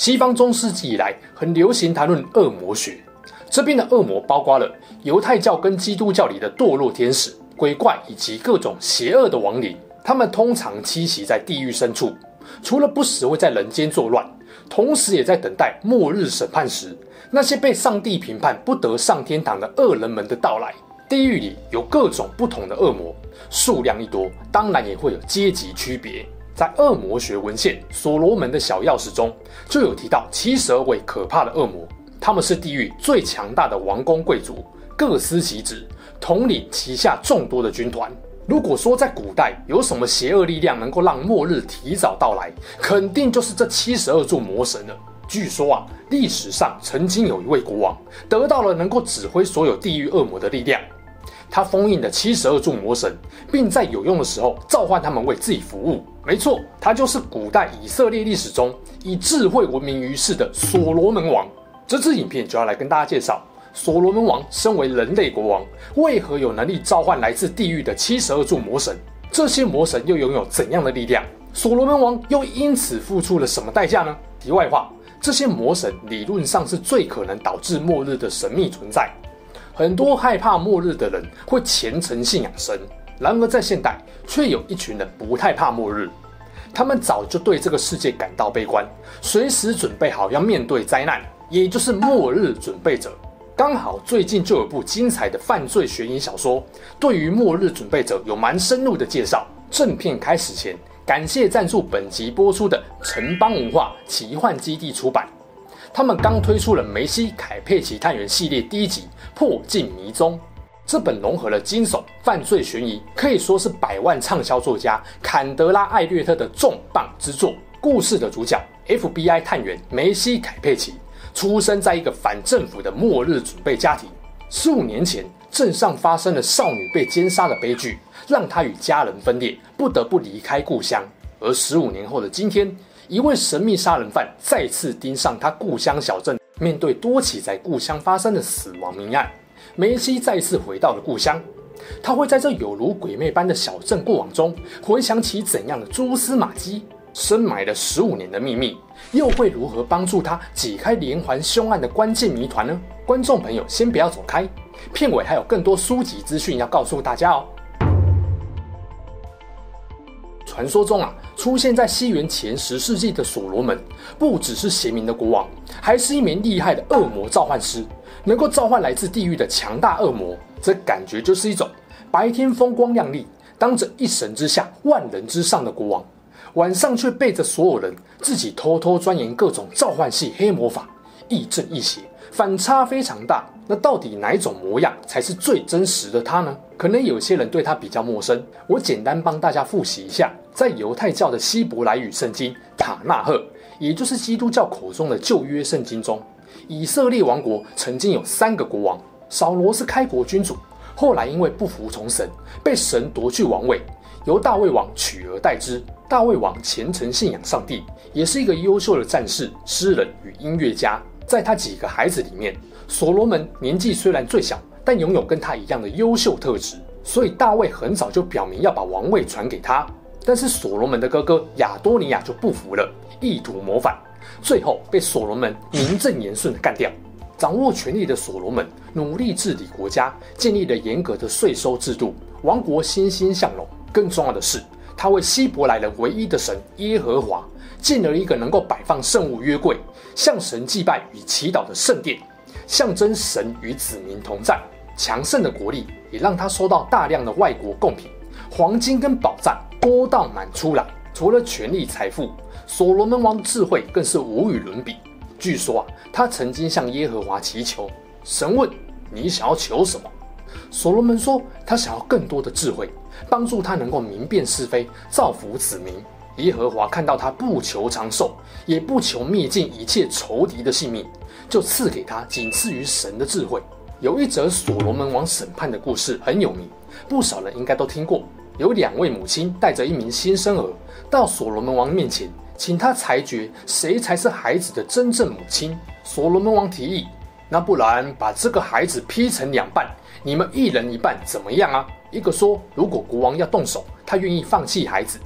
西方中世纪以来，很流行谈论恶魔学。这边的恶魔包括了犹太教跟基督教里的堕落天使、鬼怪以及各种邪恶的亡灵。他们通常栖息在地狱深处，除了不时会在人间作乱，同时也在等待末日审判时，那些被上帝评判不得上天堂的恶人们的到来。地狱里有各种不同的恶魔，数量一多，当然也会有阶级区别。在恶魔学文献《所罗门的小钥匙》中，就有提到七十二位可怕的恶魔，他们是地狱最强大的王公贵族，各司其职，统领旗下众多的军团。如果说在古代有什么邪恶力量能够让末日提早到来，肯定就是这七十二座魔神了。据说啊，历史上曾经有一位国王得到了能够指挥所有地狱恶魔的力量。他封印了七十二柱魔神，并在有用的时候召唤他们为自己服务。没错，他就是古代以色列历史中以智慧闻名于世的所罗门王。这支影片就要来跟大家介绍，所罗门王身为人类国王，为何有能力召唤来自地狱的七十二柱魔神？这些魔神又拥有怎样的力量？所罗门王又因此付出了什么代价呢？题外话，这些魔神理论上是最可能导致末日的神秘存在。很多害怕末日的人会虔诚信仰神，然而在现代却有一群人不太怕末日，他们早就对这个世界感到悲观，随时准备好要面对灾难，也就是末日准备者。刚好最近就有部精彩的犯罪悬疑小说，对于末日准备者有蛮深入的介绍。正片开始前，感谢赞助本集播出的城邦文化奇幻基地出版。他们刚推出了梅西·凯佩奇探员系列第一集《破镜迷踪》，这本融合了惊悚、犯罪、悬疑，可以说是百万畅销作家坎德拉·艾略特的重磅之作。故事的主角 FBI 探员梅西·凯佩奇，出生在一个反政府的末日准备家庭。十五年前，镇上发生了少女被奸杀的悲剧，让他与家人分裂，不得不离开故乡。而十五年后的今天，一位神秘杀人犯再次盯上他故乡小镇。面对多起在故乡发生的死亡命案，梅西再次回到了故乡。他会在这有如鬼魅般的小镇过往中，回想起怎样的蛛丝马迹，深埋了十五年的秘密，又会如何帮助他解开连环凶案的关键谜团呢？观众朋友，先不要走开，片尾还有更多书籍资讯要告诉大家哦。传说中啊，出现在西元前十世纪的所罗门，不只是贤明的国王，还是一名厉害的恶魔召唤师，能够召唤来自地狱的强大恶魔。这感觉就是一种白天风光亮丽，当着一神之下、万人之上的国王，晚上却背着所有人自己偷偷钻研各种召唤系黑魔法，亦正亦邪，反差非常大。那到底哪一种模样才是最真实的他呢？可能有些人对他比较陌生，我简单帮大家复习一下。在犹太教的希伯来语圣经《塔纳赫》，也就是基督教口中的旧约圣经中，以色列王国曾经有三个国王。扫罗是开国君主，后来因为不服从神，被神夺去王位，由大卫王取而代之。大卫王虔诚信仰上帝，也是一个优秀的战士、诗人与音乐家。在他几个孩子里面，所罗门年纪虽然最小，但拥有跟他一样的优秀特质，所以大卫很早就表明要把王位传给他。但是所罗门的哥哥亚多尼亚就不服了，意图谋反，最后被所罗门名正言顺地干掉。掌握权力的所罗门努力治理国家，建立了严格的税收制度，王国欣欣向荣。更重要的是，他为希伯来人唯一的神耶和华建了一个能够摆放圣物约柜、向神祭拜与祈祷的圣殿。象征神与子民同在，强盛的国力也让他收到大量的外国贡品，黄金跟宝藏多到满出来。除了权力财富，所罗门王的智慧更是无与伦比。据说啊，他曾经向耶和华祈求，神问你想要求什么？所罗门说他想要更多的智慧，帮助他能够明辨是非，造福子民。耶和华看到他不求长寿，也不求灭尽一切仇敌的性命。就赐给他仅次于神的智慧。有一则所罗门王审判的故事很有名，不少人应该都听过。有两位母亲带着一名新生儿到所罗门王面前，请他裁决谁才是孩子的真正母亲。所罗门王提议：“那不然把这个孩子劈成两半，你们一人一半，怎么样啊？”一个说：“如果国王要动手，他愿意放弃孩子。”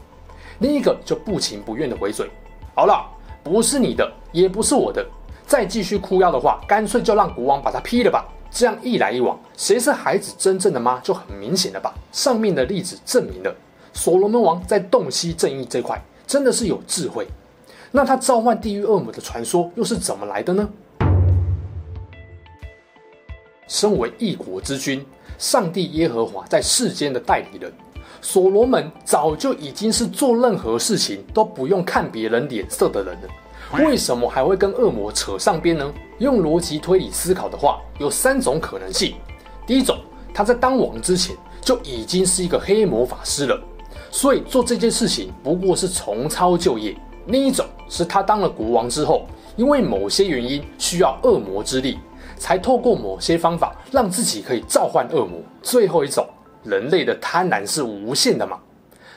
另一个就不情不愿的回嘴：“好了，不是你的，也不是我的，再继续哭要的话，干脆就让国王把他劈了吧。”这样一来一往，谁是孩子真正的妈就很明显了吧？上面的例子证明了所罗门王在洞悉正义这块真的是有智慧。那他召唤地狱恶魔的传说又是怎么来的呢？身为一国之君，上帝耶和华在世间的代理人，所罗门早就已经是做任何事情都不用看别人脸色的人了。为什么还会跟恶魔扯上边呢？用逻辑推理思考的话，有三种可能性。第一种，他在当王之前就已经是一个黑魔法师了，所以做这件事情不过是重操旧业。另一种是他当了国王之后，因为某些原因需要恶魔之力，才透过某些方法让自己可以召唤恶魔。最后一种，人类的贪婪是无限的嘛。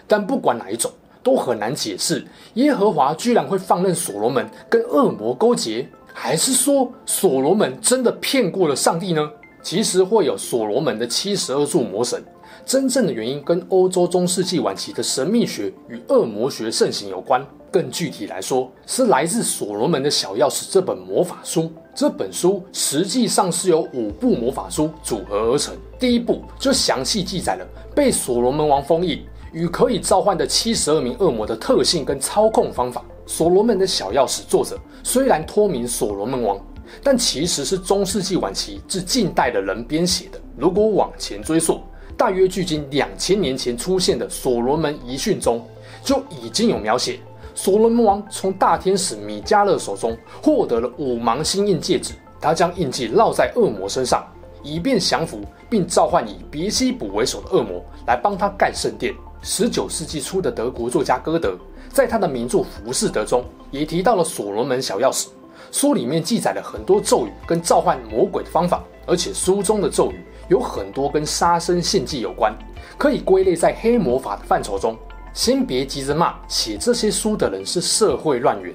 但不管哪一种。都很难解释，耶和华居然会放任所罗门跟恶魔勾结，还是说所罗门真的骗过了上帝呢？其实会有所罗门的七十二柱魔神，真正的原因跟欧洲中世纪晚期的神秘学与恶魔学盛行有关。更具体来说，是来自所罗门的小钥匙这本魔法书。这本书实际上是由五部魔法书组合而成，第一部就详细记载了被所罗门王封印。与可以召唤的七十二名恶魔的特性跟操控方法，所罗门的小钥匙作者虽然托名所罗门王，但其实是中世纪晚期至近代的人编写的。如果往前追溯，大约距今两千年前出现的所罗门遗训中，就已经有描写所罗门王从大天使米迦勒手中获得了五芒星印戒指，他将印记烙在恶魔身上，以便降服并召唤以别西卜为首的恶魔来帮他盖圣殿。十九世纪初的德国作家歌德，在他的名著《浮士德》中也提到了所罗门小钥匙。书里面记载了很多咒语跟召唤魔鬼的方法，而且书中的咒语有很多跟杀生献祭有关，可以归类在黑魔法的范畴中。先别急着骂写这些书的人是社会乱源。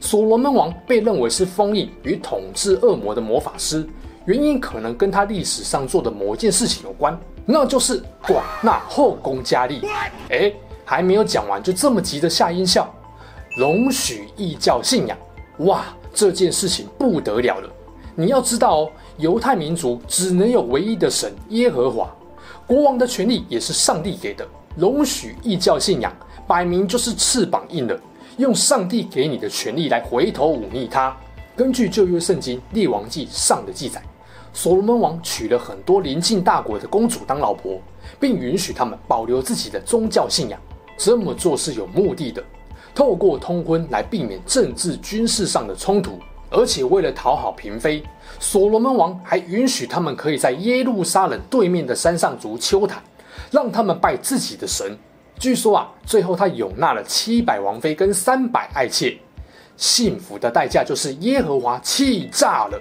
所罗门王被认为是封印与统治恶魔的魔法师，原因可能跟他历史上做的某件事情有关。那就是广纳后宫佳丽。哎，还没有讲完，就这么急着下音效。容许异教信仰，哇，这件事情不得了了。你要知道哦，犹太民族只能有唯一的神耶和华，国王的权力也是上帝给的。容许异教信仰，摆明就是翅膀硬了，用上帝给你的权力来回头忤逆他。根据旧约圣经列王记上的记载。所罗门王娶了很多邻近大国的公主当老婆，并允许他们保留自己的宗教信仰。这么做是有目的的，透过通婚来避免政治军事上的冲突。而且为了讨好嫔妃，所罗门王还允许他们可以在耶路撒冷对面的山上筑丘坛，让他们拜自己的神。据说啊，最后他拥纳了七百王妃跟三百爱妾。幸福的代价就是耶和华气炸了。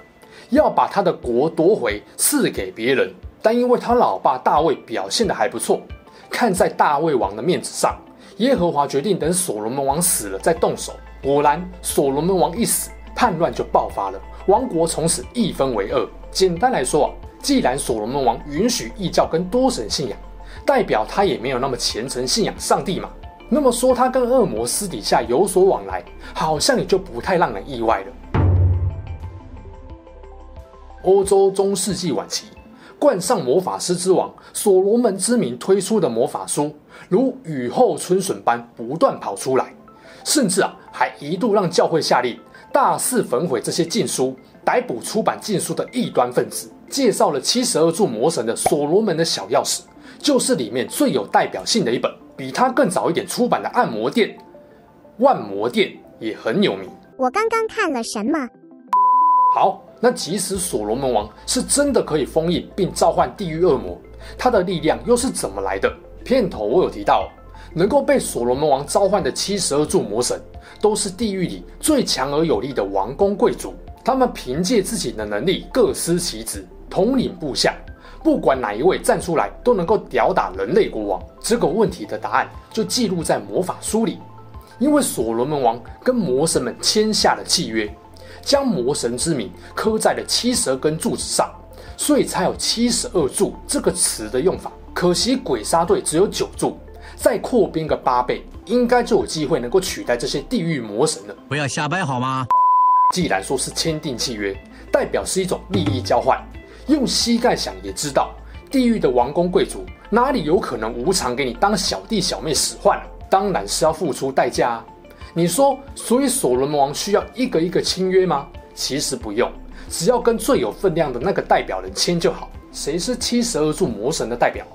要把他的国夺回，赐给别人，但因为他老爸大卫表现的还不错，看在大卫王的面子上，耶和华决定等所罗门王死了再动手。果然，所罗门王一死，叛乱就爆发了，王国从此一分为二。简单来说啊，既然所罗门王允许异教跟多神信仰，代表他也没有那么虔诚信仰上帝嘛。那么说他跟恶魔私底下有所往来，好像也就不太让人意外了。欧洲中世纪晚期，冠上魔法师之王所罗门之名推出的魔法书，如雨后春笋般不断跑出来，甚至啊，还一度让教会下令大肆焚毁这些禁书，逮捕出版禁书的异端分子。介绍了七十二柱魔神的所罗门的小钥匙，就是里面最有代表性的一本。比他更早一点出版的《按摩殿》、《万魔殿》也很有名。我刚刚看了什么？好。那即使所罗门王是真的可以封印并召唤地狱恶魔，他的力量又是怎么来的？片头我有提到，能够被所罗门王召唤的七十二柱魔神，都是地狱里最强而有力的王公贵族。他们凭借自己的能力各司其职，统领部下，不管哪一位站出来都能够吊打人类国王。这个问题的答案就记录在魔法书里，因为所罗门王跟魔神们签下了契约，将魔神之名刻在了七十二根柱子上，所以才有七十二柱这个词的用法。可惜鬼杀队只有九柱，再扩编个八倍，应该就有机会能够取代这些地狱魔神了。不要瞎掰好吗？既然说是签订契约，代表是一种利益交换。用膝盖想也知道，地狱的王公贵族哪里有可能无偿给你当小弟小妹使唤？当然是要付出代价啊！你说，所以索罗门王需要一个一个签约吗？其实不用，只要跟最有分量的那个代表人签就好。谁是七十二柱魔神的代表？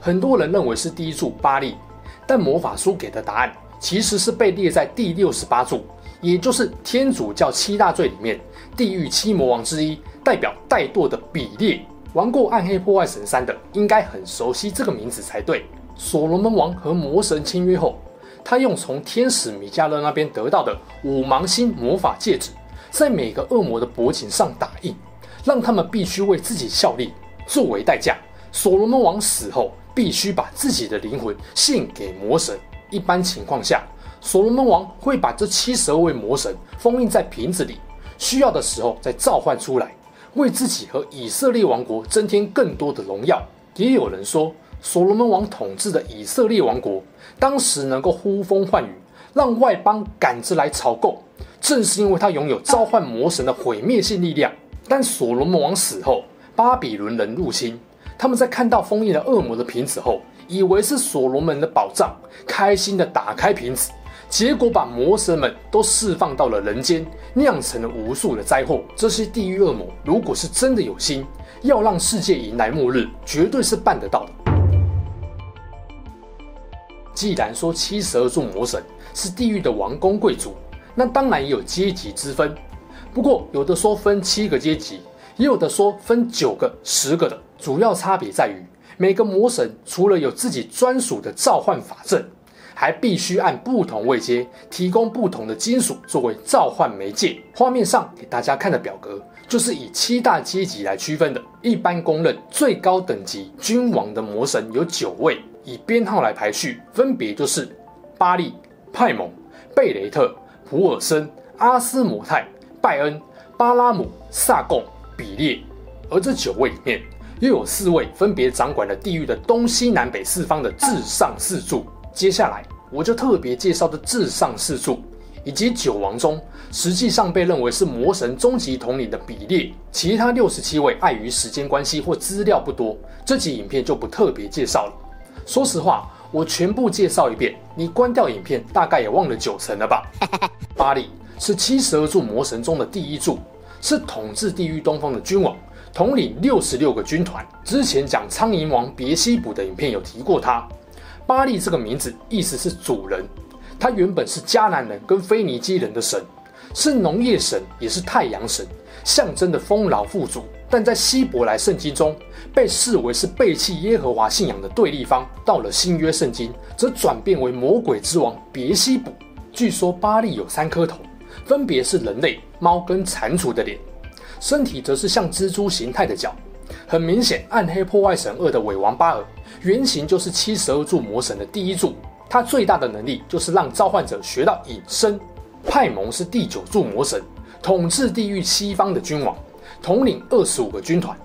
很多人认为是第一柱巴力，但魔法书给的答案其实是被列在第六十八柱。也就是天主教七大罪里面，地狱七魔王之一，代表怠惰的比列。玩过《暗黑破坏神三》的，应该很熟悉这个名字才对。所罗门王和魔神签约后，他用从天使米迦勒那边得到的五芒星魔法戒指，在每个恶魔的脖颈上打印，让他们必须为自己效力。作为代价，所罗门王死后必须把自己的灵魂献给魔神。一般情况下，所罗门王会把这七十二位魔神封印在瓶子里，需要的时候再召唤出来，为自己和以色列王国增添更多的荣耀。也有人说，所罗门王统治的以色列王国当时能够呼风唤雨，让外邦赶着来朝贡，正是因为他拥有召唤魔神的毁灭性力量。但所罗门王死后，巴比伦人入侵，他们在看到封印了恶魔的瓶子后，以为是所罗门的宝藏，开心的打开瓶子。结果把魔神们都释放到了人间，酿成了无数的灾祸。这些地狱恶魔如果是真的有心，要让世界迎来末日，绝对是办得到的。既然说七十二座魔神是地狱的王公贵族，那当然也有阶级之分。不过有的说分七个阶级，也有的说分九个、十个的，主要差别在于每个魔神除了有自己专属的召唤法阵。还必须按不同位阶提供不同的金属作为召唤媒介。画面上给大家看的表格就是以七大阶级来区分的。一般公认最高等级君王的魔神有九位，以编号来排序，分别就是巴利、派蒙、贝雷特、普尔森、阿斯摩泰、拜恩、巴拉姆、萨贡、比列。而这九位里面，又有四位分别掌管了地狱的东西南北四方的至上四柱。接下来，我就特别介绍的至上四柱，以及九王中实际上被认为是魔神终极统领的比列，其他六十七位碍于时间关系或资料不多，这集影片就不特别介绍了。说实话，我全部介绍一遍，你关掉影片大概也忘了九成了吧？巴力是七十二柱魔神中的第一柱，是统治地狱东方的君王，统领六十六个军团。之前讲苍蝇王别西卜的影片有提过他。巴力这个名字意思是主人，他原本是迦南人跟腓尼基人的神，是农业神，也是太阳神，象征的丰饶富足。但在希伯来圣经中，被视为是背弃耶和华信仰的对立方。到了新约圣经，则转变为魔鬼之王别西卜。据说巴力有三颗头，分别是人类、猫跟蟾蜍的脸，身体则是像蜘蛛形态的脚。很明显，《暗黑破坏神二》的伪王巴尔。原型就是七十二柱魔神的第一柱，他最大的能力就是让召唤者学到隐身。派蒙是第九柱魔神，统治地狱西方的君王，统领二十五个军团。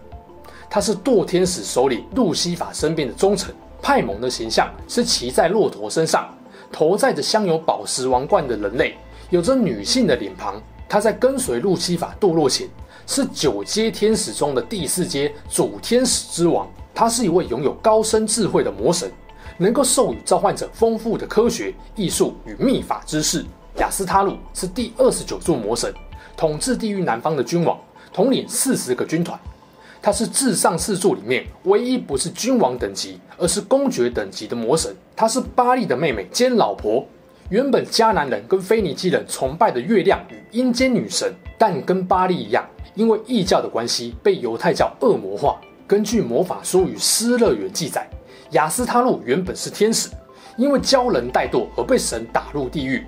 他是堕天使首领路西法身边的忠臣。派蒙的形象是骑在骆驼身上，头戴着镶有宝石王冠的人类，有着女性的脸庞。他在跟随路西法堕落前，是九阶天使中的第四阶主天使之王。他是一位拥有高深智慧的魔神，能够授予召唤者丰富的科学、艺术与秘法知识。雅斯他路是第二十九柱魔神，统治地狱南方的君王，统领四十个军团。他是至上四柱里面唯一不是君王等级，而是公爵等级的魔神。他是巴利的妹妹兼老婆，原本迦南人跟腓尼基人崇拜的月亮与阴间女神，但跟巴力一样，因为异教的关系，被犹太教恶魔化。根据魔法书与失乐园记载，雅斯他路原本是天使，因为骄人怠惰而被神打入地狱，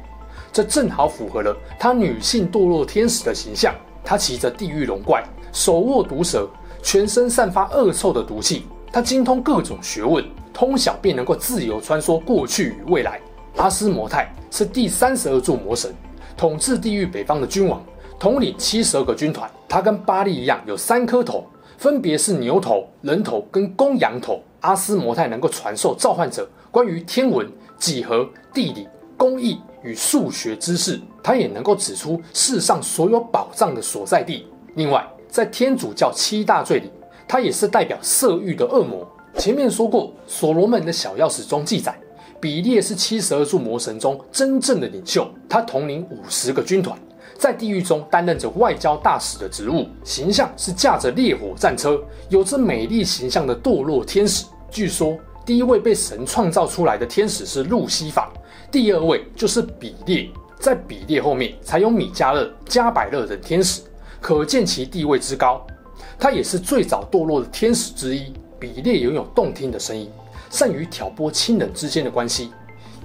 这正好符合了他女性堕落天使的形象。他骑着地狱龙怪，手握毒蛇，全身散发恶臭的毒气。他精通各种学问，通晓便能够自由穿梭过去与未来。阿斯摩泰是第三十二柱魔神，统治地狱北方的君王，统领七十二个军团。他跟巴力一样有三颗头，分别是牛头、人头跟公羊头。阿斯摩泰能够传授召唤者关于天文、几何、地理、工艺与数学知识，他也能够指出世上所有宝藏的所在地。另外，在天主教七大罪里，他也是代表色欲的恶魔。前面说过，所罗门的小钥匙中记载，比列是七十二柱魔神中真正的领袖，他统领五十个军团，在地狱中担任着外交大使的职务，形象是驾着烈火战车，有着美丽形象的堕落天使。据说，第一位被神创造出来的天使是路西法，第二位就是比列，在比列后面才有米迦勒、加百勒等天使，可见其地位之高。他也是最早堕落的天使之一。比列拥有动听的声音，善于挑拨亲人之间的关系，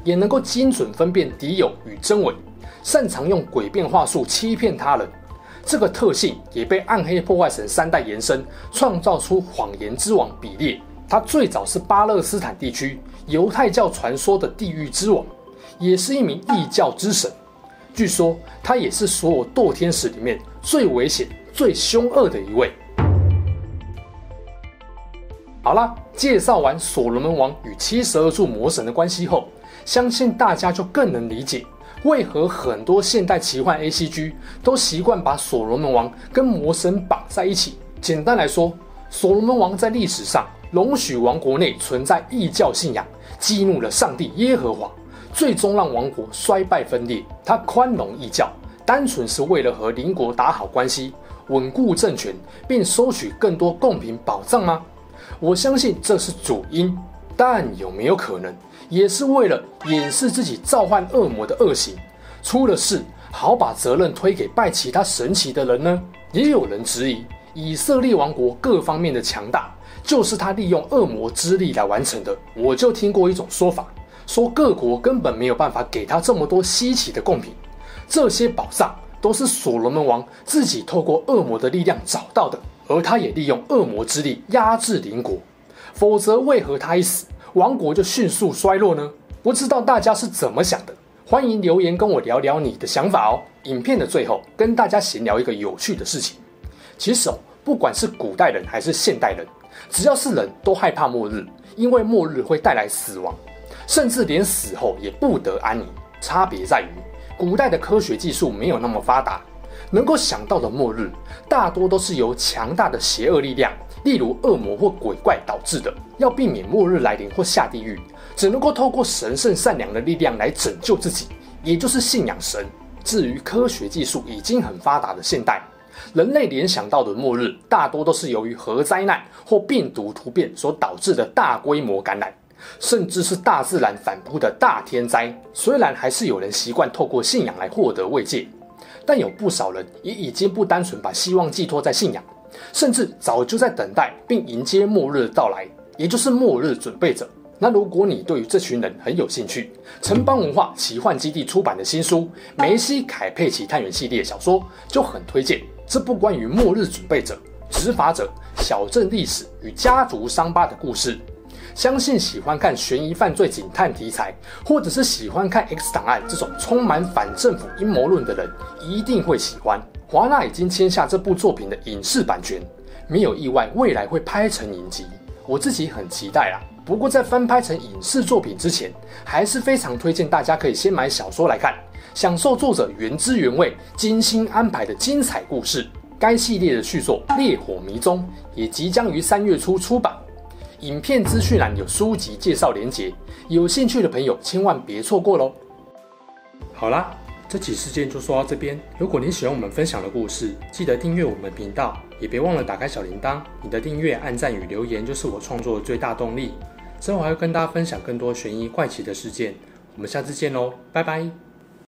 也能够精准分辨敌友与真伪，擅长用诡辩话术欺骗他人。这个特性也被暗黑破坏神三代延伸，创造出谎言之王比列。他最早是巴勒斯坦地区犹太教传说的地狱之王，也是一名异教之神。据说他也是所有堕天使里面最危险、最凶恶的一位。好啦，介绍完所罗门王与七十二柱魔神的关系后，相信大家就更能理解为何很多现代奇幻 ACG 都习惯把所罗门王跟魔神绑在一起。简单来说，所罗门王在历史上容许王国内存在异教信仰，激怒了上帝耶和华，最终让王国衰败分裂。他宽容异教，单纯是为了和邻国打好关系，稳固政权，并收取更多贡品宝藏吗？我相信这是主因，但有没有可能也是为了掩饰自己召唤恶魔的恶行，出了事好把责任推给拜其他神奇的人呢？也有人质疑以色列王国各方面的强大，就是他利用恶魔之力来完成的。我就听过一种说法，说各国根本没有办法给他这么多稀奇的贡品，这些宝藏都是所罗门王自己透过恶魔的力量找到的。而他也利用恶魔之力压制邻国，否则为何他一死，王国就迅速衰落呢？不知道大家是怎么想的？欢迎留言跟我聊聊你的想法哦。影片的最后，跟大家闲聊一个有趣的事情。其实哦，不管是古代人还是现代人，只要是人都害怕末日，因为末日会带来死亡，甚至连死后也不得安宁。差别在于，古代的科学技术没有那么发达。能够想到的末日，大多都是由强大的邪恶力量，例如恶魔或鬼怪导致的。要避免末日来临或下地狱，只能够透过神圣善良的力量来拯救自己，也就是信仰神。至于科学技术已经很发达的现代，人类联想到的末日，大多都是由于核灾难或病毒突变所导致的大规模感染，甚至是大自然反扑的大天灾。虽然还是有人习惯透过信仰来获得慰藉。但有不少人也已经不单纯把希望寄托在信仰，甚至早就在等待并迎接末日的到来，也就是末日准备者。那如果你对于这群人很有兴趣，城邦文化奇幻基地出版的新书《梅西凯佩奇探员系列小说》就很推荐。这部关于末日准备者、执法者、小镇历史与家族伤疤的故事。相信喜欢看悬疑犯罪警探题材，或者是喜欢看 X 档案这种充满反政府阴谋论的人，一定会喜欢。华纳已经签下这部作品的影视版权，没有意外，未来会拍成影集。我自己很期待啦。不过在翻拍成影视作品之前，还是非常推荐大家可以先买小说来看，享受作者原汁原味、精心安排的精彩故事。该系列的续作《烈火迷踪》也即将于三月初出版。影片资讯栏有书籍介绍连结，有兴趣的朋友千万别错过喽！好啦，这起事件就说到这边。如果你喜欢我们分享的故事，记得订阅我们频道，也别忘了打开小铃铛。你的订阅、按赞与留言就是我创作的最大动力。之后还会跟大家分享更多悬疑怪奇的事件。我们下次见喽，拜拜！